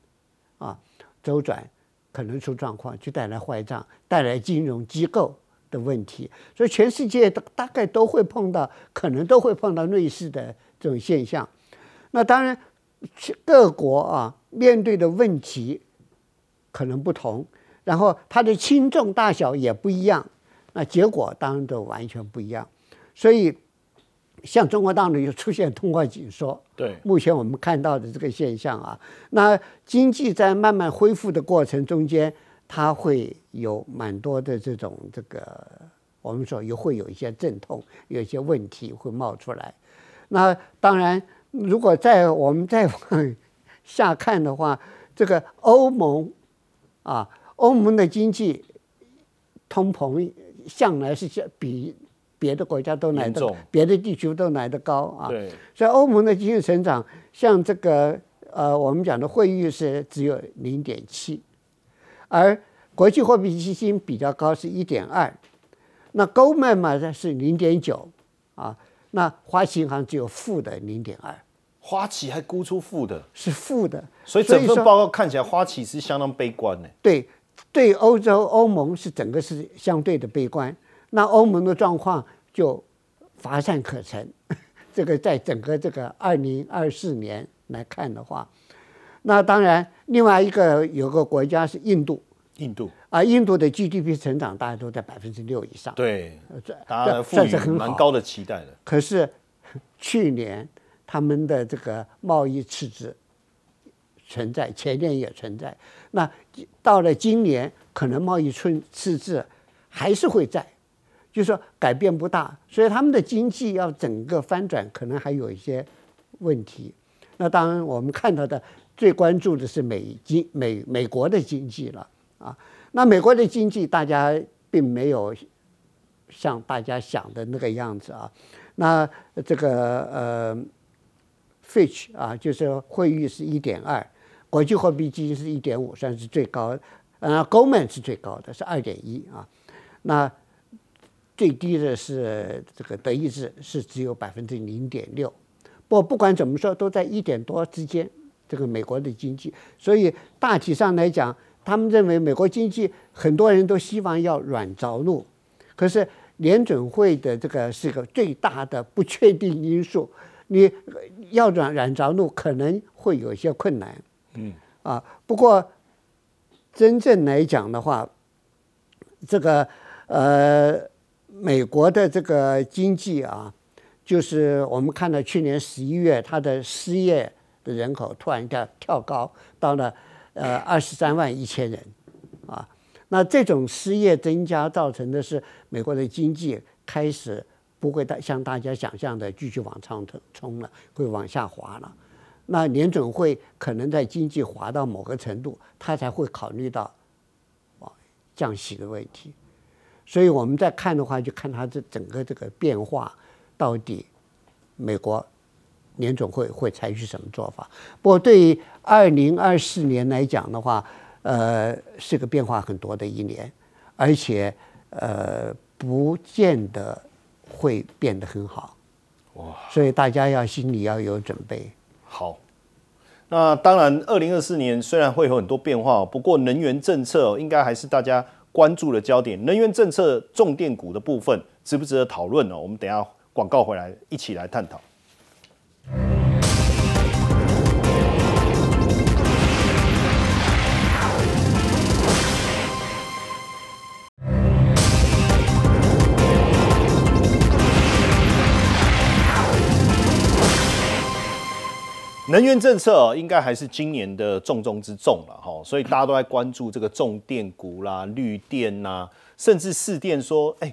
啊周转可能出状况，就带来坏账，带来金融机构的问题。所以全世界大大概都会碰到，可能都会碰到类似的这种现象。那当然，各国啊面对的问题可能不同，然后它的轻重大小也不一样，那结果当然都完全不一样。所以，像中国大陆又出现通货紧缩，对，目前我们看到的这个现象啊，那经济在慢慢恢复的过程中间，它会有蛮多的这种这个，我们说也会有一些阵痛，有一些问题会冒出来。那当然，如果再我们再往下看的话，这个欧盟啊，欧盟的经济通膨向来是比别的国家都来得严重，别的地区都来得高啊。对，所以欧盟的经济成长，像这个呃，我们讲的汇率是只有零点七，而国际货币基金比较高是一点二，那 Goldman 嘛是零点九啊，那花旗银行只有负的零点二，花旗还估出负的，是负的，所以整份报告看起来花旗是相当悲观的。对对欧洲欧盟是整个是相对的悲观，那欧盟的状况就乏善可陈。这个在整个这个二零二四年来看的话，那当然另外一个有个国家是印度印度啊，印度的 GDP 成长大家都在百分之六以上，对，这算是很。蛮高的期待的。可是去年他们的这个贸易赤字存在，前年也存在。那到了今年，可能贸易顺赤字还是会在，就是说改变不大，所以他们的经济要整个翻转，可能还有一些问题。那当然，我们看到的最关注的是美经美美国的经济了啊。那美国的经济，大家并没有像大家想的那个样子啊。那这个呃，Fitch 啊，就是汇率是一点二，国际货币基金是一点五，算是最高。呃，Goldman 是最高的，是二点一啊。那最低的是这个德意志，是只有百分之零点六。不过不管怎么说，都在一点多之间。这个美国的经济，所以大体上来讲，他们认为美国经济很多人都希望要软着陆，可是联准会的这个是个最大的不确定因素，你要软软着陆可能会有一些困难。嗯啊，不过真正来讲的话，这个呃，美国的这个经济啊，就是我们看到去年十一月它的失业的人口突然跳跳高到了呃二十三万一千人，啊，那这种失业增加造成的是美国的经济开始不会大像大家想象的继续往上冲冲了，会往下滑了。那联准会可能在经济滑到某个程度，他才会考虑到啊降息的问题。所以我们在看的话，就看它这整个这个变化到底美国联总会会采取什么做法。不过对于二零二四年来讲的话，呃，是个变化很多的一年，而且呃，不见得会变得很好。哇！所以大家要心里要有准备。好，那当然，二零二四年虽然会有很多变化，不过能源政策应该还是大家关注的焦点。能源政策重点股的部分值不值得讨论呢？我们等下广告回来一起来探讨。能源政策应该还是今年的重中之重了哈，所以大家都在关注这个重电股啦、绿电呐，甚至市电说，哎，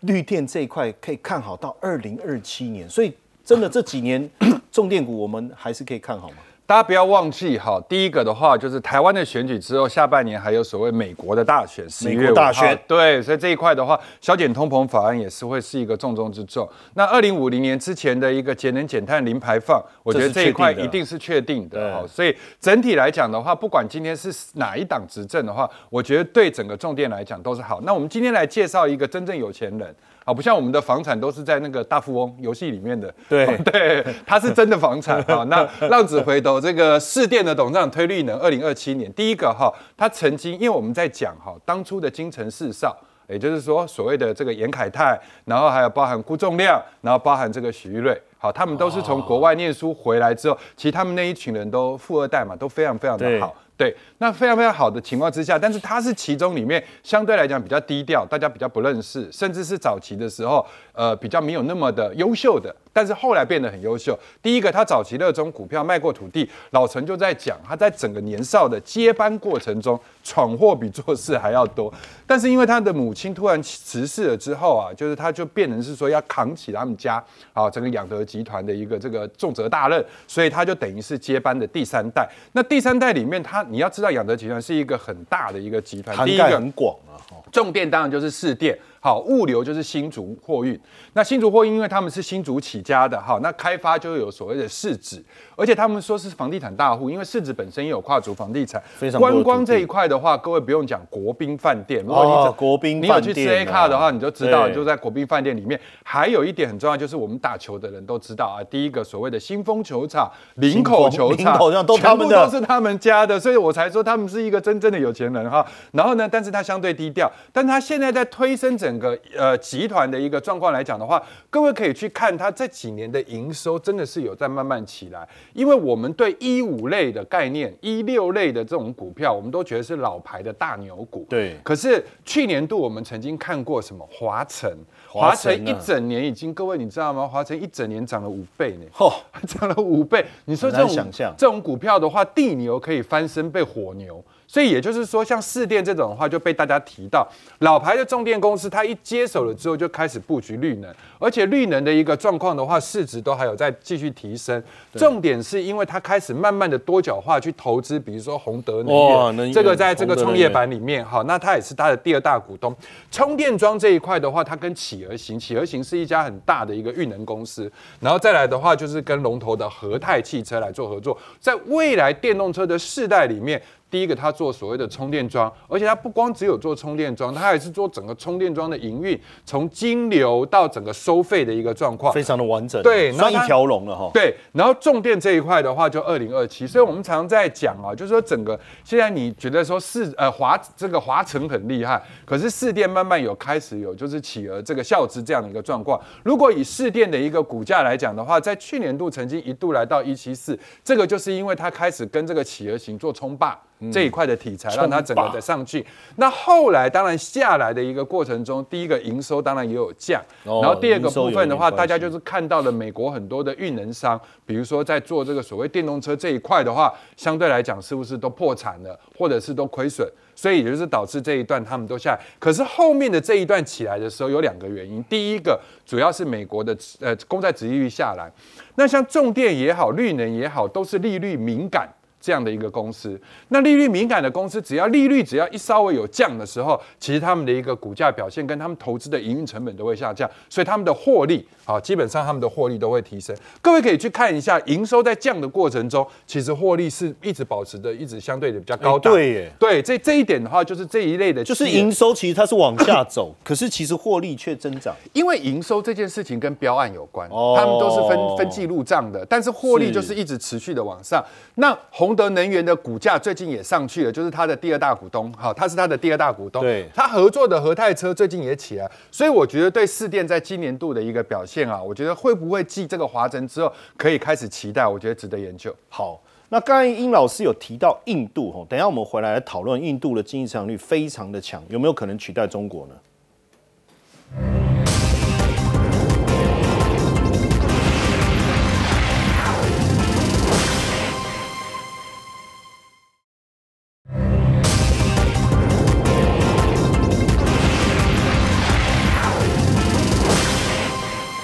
绿电这一块可以看好到二零二七年，所以真的这几年重电股我们还是可以看好吗？大家不要忘记哈，第一个的话就是台湾的选举之后，下半年还有所谓美国的大选，十一月大选，对，所以这一块的话，消减通膨法案也是会是一个重中之重。那二零五零年之前的一个节能减碳零排放，我觉得这一块一定是确定的哈。所以整体来讲的话，不管今天是哪一党执政的话，我觉得对整个重电来讲都是好。那我们今天来介绍一个真正有钱人。好，不像我们的房产都是在那个大富翁游戏里面的，对 对，它是真的房产 啊。那浪子回头，这个市电的董事长推律呢，二零二七年第一个哈，他曾经因为我们在讲哈，当初的京城四少，也就是说所谓的这个严凯泰，然后还有包含辜仲亮，然后包含这个许玉瑞，好，他们都是从国外念书回来之后，其实他们那一群人都富二代嘛，都非常非常的好。对，那非常非常好的情况之下，但是他是其中里面相对来讲比较低调，大家比较不认识，甚至是早期的时候，呃，比较没有那么的优秀的，但是后来变得很优秀。第一个，他早期热衷股票，卖过土地。老陈就在讲，他在整个年少的接班过程中，闯祸比做事还要多。但是因为他的母亲突然辞世了之后啊，就是他就变成是说要扛起他们家啊整个养德集团的一个这个重责大任，所以他就等于是接班的第三代。那第三代里面，他你要知道养德集团是一个很大的一个集团，涵盖很广啊。重电当然就是市电，好，物流就是新竹货运。那新竹货运因为他们是新竹起家的，好，那开发就有所谓的市值，而且他们说是房地产大户，因为市值本身也有跨足房地产。非常观光这一块的话，各位不用讲国宾饭店，如果你哦走国宾你有去吃 A 卡的话，啊你就知道，就在国宾饭店里面，还有一点很重要，就是我们打球的人都知道啊，第一个所谓的新丰球场、林口球场都全部都是他们家的，所以我才说他们是一个真正的有钱人哈。然后呢，但是他相对低调，但他现在在推升整个呃集团的一个状况来讲的话，各位可以去看它这几年的营收真的是有在慢慢起来，因为我们对一五类的概念、一六类的这种股票，我们都觉得是老牌的大牛股，对可是去年度我们曾经看过什么华晨，华华晨一整年已经，各位你知道吗？华晨一整年涨了五倍呢。嚯，涨了五倍。你说这种这种股票的话，地牛可以翻身被火牛。所以也就是说，像市电这种的话，就被大家提到，老牌的重电公司，它一接手了之后，就开始布局绿能，而且绿能的一个状况的话，市值都还有在继续提升。重点是因为它开始慢慢的多角化去投资，比如说宏德能源，这个在这个创业板里面，好，那它也是它的第二大股东。充电桩这一块的话，它跟企鹅行，企鹅行是一家很大的一个运能公司，然后再来的话就是跟龙头的和泰汽车来做合作，在未来电动车的世代里面。第一个，它做所谓的充电桩，而且它不光只有做充电桩，它还是做整个充电桩的营运，从金流到整个收费的一个状况。非常的完整，对那一条龙了哈。对，然后重电这一块的话，就二零二七，所以我们常常在讲啊，就是说整个现在你觉得说市呃华这个华城很厉害，可是市电慢慢有开始有就是企鹅这个效资这样的一个状况。如果以市电的一个股价来讲的话，在去年度曾经一度来到一七四，这个就是因为它开始跟这个企鹅型做冲霸。这一块的题材让它整个的上去，那后来当然下来的一个过程中，第一个营收当然也有降，哦然后第二个部分的话，大家就是看到了美国很多的运能商，比如说在做这个所谓电动车这一块的话，相对来讲是不是都破产了，或者是都亏损？所以也就是导致这一段他们都下来。可是后面的这一段起来的时候有两个原因，第一个主要是美国的呃公债殖利率下来，那像重电也好，绿能也好，都是利率敏感。这样的一个公司，那利率敏感的公司，只要利率只要一稍微有降的时候，其实他们的一个股价表现跟他们投资的营运成本都会下降，所以他们的获利啊，基本上他们的获利都会提升。各位可以去看一下，营收在降的过程中，其实获利是一直保持的，一直相对的比较高对耶对，这这一点的话，就是这一类的，就是营收其实它是往下走，可是其实获利却增长。因为营收这件事情跟标案有关，哦他们都是分分记入账的，但是获利就是一直持续的往上。那宏德能源的股价最近也上去了，就是它的第二大股东，好，它是它的第二大股东，对它合作的和泰车最近也起来，所以我觉得对市电在今年度的一个表现啊，我觉得会不会继这个华晨之后可以开始期待，我觉得值得研究。好，那刚才殷老师有提到印度吼，等一下我们回来来讨论印度的经济增长率非常的强，有没有可能取代中国呢？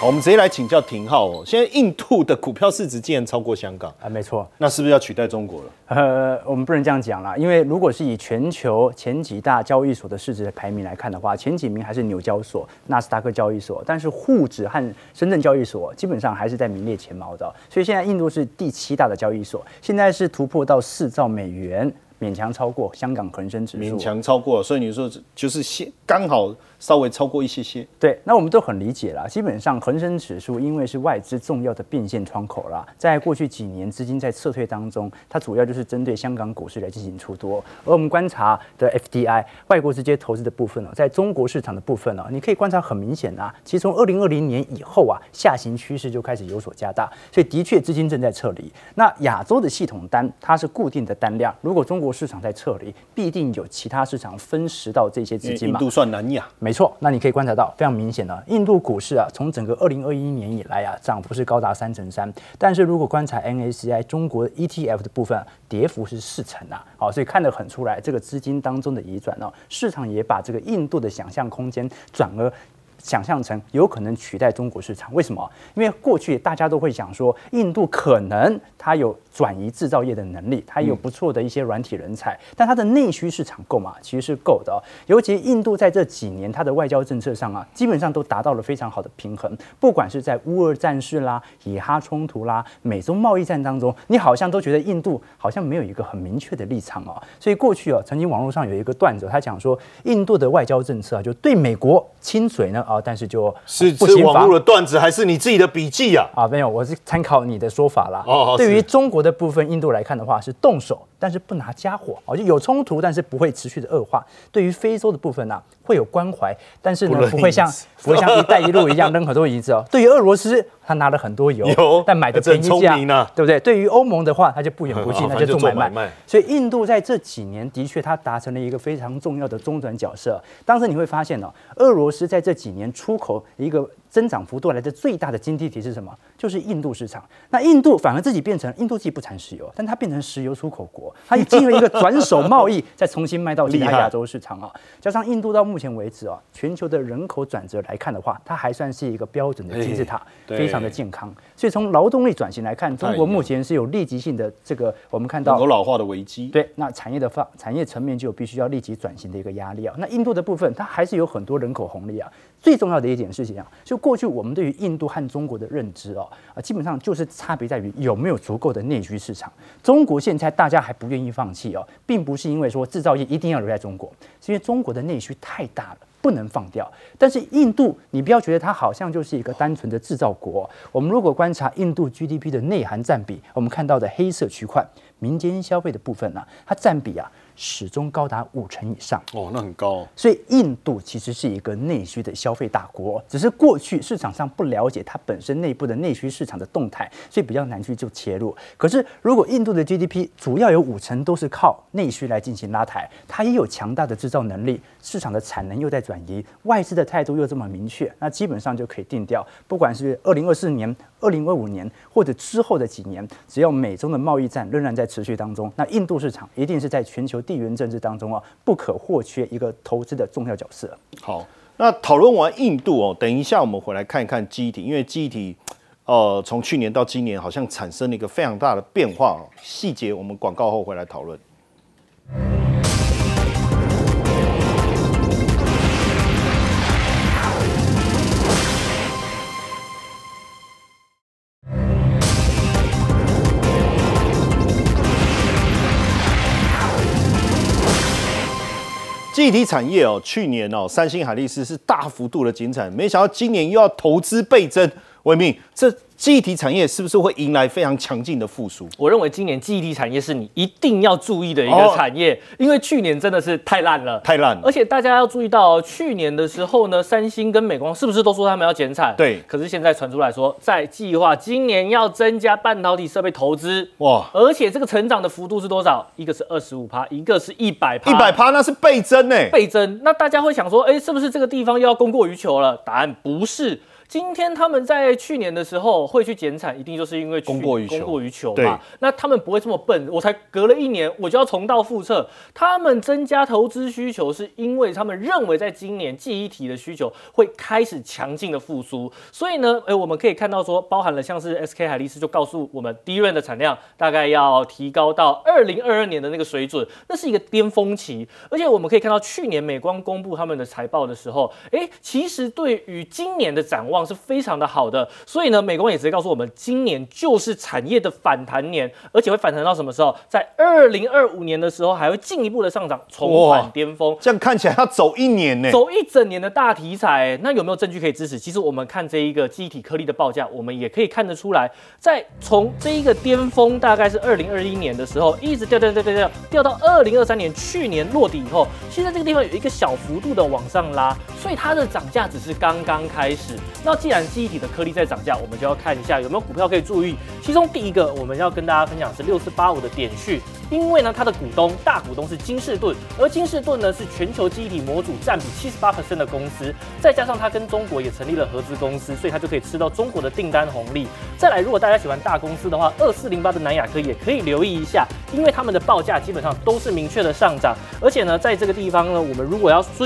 我们直接来请教廷浩哦。现在印度的股票市值竟然超过香港，啊，没错。那是不是要取代中国了？呃，我们不能这样讲啦，因为如果是以全球前几大交易所的市值的排名来看的话，前几名还是纽交所、纳斯达克交易所，但是沪指和深圳交易所基本上还是在名列前茅的哦。所以现在印度是第七大的交易所，现在是突破到四兆美元，勉强超过香港恒生指数。勉强超过，所以你说就是先刚好稍微超过一些些。对，那我们都很理解啦。基本上，恒生指数因为是外资重要的变现窗口啦，在过去几年资金在撤退当中，它主要就是针对香港股市来进行出多。而我们观察的 FDI 外国直接投资的部分哦，在中国市场的部分哦，你可以观察很明显啊，其实从二零二零年以后啊，下行趋势就开始有所加大，所以的确资金正在撤离。那亚洲的系统单它是固定的单量，如果中国市场在撤离，必定有其他市场分食到这些资金嘛。印度算南亚，没错，那你可以观察到非常明显的，印度股市啊，从整个二零二一年以来啊，涨幅是高达三成三。但是如果观察 NACI 中国 ETF 的部分啊，跌幅是四成啊，好，所以看得很出来，这个资金当中的移转呢，市场也把这个印度的想象空间转而。想象成有可能取代中国市场，为什么？因为过去大家都会想说，印度可能它有转移制造业的能力，它也有不错的一些软体人才，但它的内需市场够吗？其实是够的、哦。尤其印度在这几年，它的外交政策上啊，基本上都达到了非常好的平衡。不管是在乌俄战事啦、以哈冲突啦、美中贸易战当中，你好像都觉得印度好像没有一个很明确的立场哦。所以过去哦，曾经网络上有一个段子，他讲说，印度的外交政策啊，就对美国亲嘴呢啊，但是就是不是行防网络的段子还是你自己的笔记啊？啊，没有，我是参考你的说法啦。哦对于中国的部分，印度来看的话是动手，但是不拿家伙，哦，就有冲突，但是不会持续的恶化。对于非洲的部分呢、会有关怀，但是呢，不会像不会像“一带一路”一样 扔很多银子哦。对于俄罗斯，他拿了很多油，有但买的便宜价，啊对不对？对于欧盟的话，他就不远不近，啊那就做买卖。买卖所以印度在这几年的确，他达成了一个非常重要的中转角色。当时你会发现哦，俄罗斯在这几年出口一个增长幅度来的最大的经济体是什么？就是印度市场。那印度反而自己变成印度自己不产石油，但它变成石油出口国，它经历一个转手贸易，再重新卖到其他亚洲市场啊。加上印度到目前为止啊，全球的人口转折来看的话，它还算是一个标准的金字塔，对非常的健康。所以从劳动力转型来看，中国目前是有立即性的这个，我们看到人口老化的危机。对，那产业的发产业层面就有必须要立即转型的一个压力啊。那印度的部分，它还是有很多人口红利啊。最重要的一点事情啊，就过去我们对于印度和中国的认知哦，啊，基本上就是差别在于有没有足够的内需市场。中国现在大家还不愿意放弃哦，并不是因为说制造业一定要留在中国，是因为中国的内需太大了。不能放掉，但是印度，你不要觉得它好像就是一个单纯的制造国。我们如果观察印度 GDP 的内涵占比，我们看到的黑色区块，民间消费的部分呢、它占比啊始终高达五成以上。哦，那很高、哦。所以印度其实是一个内需的消费大国，只是过去市场上不了解它本身内部的内需市场的动态，所以比较难去做切入。可是如果印度的 GDP 主要有五成都是靠内需来进行拉抬，它也有强大的制造能力，市场的产能又在转移，外资的态度又这么明确，那基本上就可以定调，不管是二零二四年、二零二五年或者之后的几年，只要美中的贸易战仍然在持续当中，那印度市场一定是在全球地缘政治当中啊不可或缺一个投资的重要角色。好，那讨论完印度哦，等一下我们回来看一看记忆体，因为记忆体，呃，从去年到今年好像产生了一个非常大的变化哦。细节我们广告后回来讨论。记忆体产业哦，去年哦，三星、海力士是大幅度的减产，没想到今年又要投资倍增。维命，这记忆体产业是不是会迎来非常强劲的复苏？我认为今年记忆体产业是你一定要注意的一哦个产业，因为去年真的是太烂了。太烂了而且大家要注意到、哦，去年的时候呢，三星跟美光是不是都说他们要减产？对可是现在传出来说，在计划今年要增加半导体设备投资，哇，而且这个成长的幅度是多少？一个是二十五趴，一个是一百趴，一百趴那是倍增呢。倍增。那大家会想说，哎，是不是这个地方又要供过于求了？答案不是。今天他们在去年的时候会去减产，一定就是因为供过于求供过于求嘛。那他们不会这么笨，我才隔了一年我就要重蹈覆辙。他们增加投资需求，是因为他们认为在今年记忆体的需求会开始强劲的复苏。所以呢，哎，我们可以看到说，包含了像是 SK 海力士就告诉我们，第一润的产量大概要提高到二零二二年的那个水准，那是一个巅峰期。而且我们可以看到，去年美光公布他们的财报的时候，哎，其实对于今年的展望是非常的好的。所以呢，美光也直接告诉我们，今年就是产业的反弹年，而且会反弹到什么时候？在二零二五年的时候，还会进一步的上涨，重返巅峰。这样看起来要走一年呢。走一整年的大题材，那有没有证据可以支持？其实我们看这一个记忆体颗粒的报价，我们也可以看得出来，在从这一个巅峰大概是二零二一年的时候，一直掉掉掉掉掉掉到二零二三年去年落底以后，现在这个地方有一个小幅度的往上拉，所以它的涨价只是刚刚开始。那既然记忆体的颗粒在涨价，我们就要看一下有没有股票可以注意。其中第一个我们要跟大家分享是六四八五的点序，因为呢它的股东大股东是金士顿，而金士顿呢是全球记忆体模组占比七十八的公司，再加上它跟中国也成立了合资公司，所以它就可以吃到中国的订单红利。再来，如果大家喜欢大公司的话，二四零八的南亚科也可以留意一下，因为他们的报价基本上都是明确的上涨，而且呢，在这个地方呢，我们如果要